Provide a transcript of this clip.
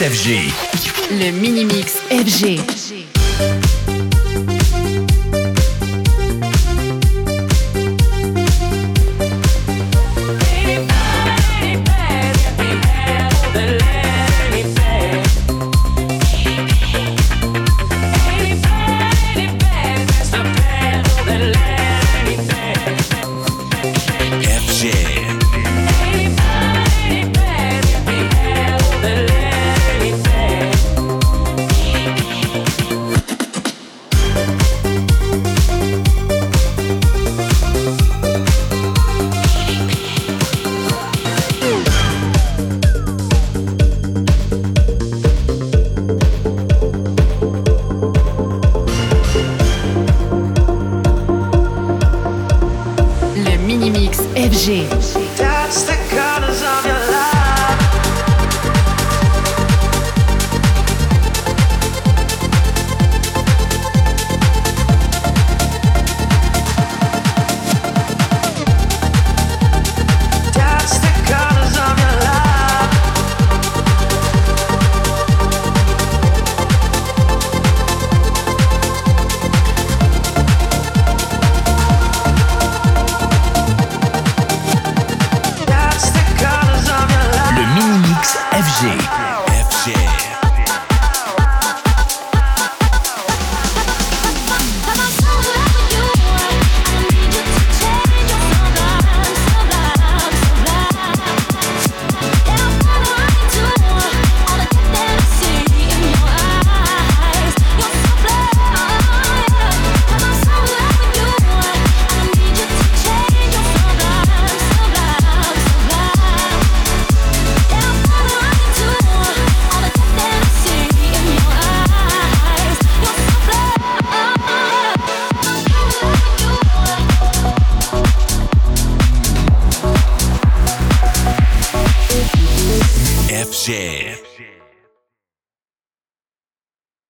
FG. Le mini mix FG. G. Deep. FG.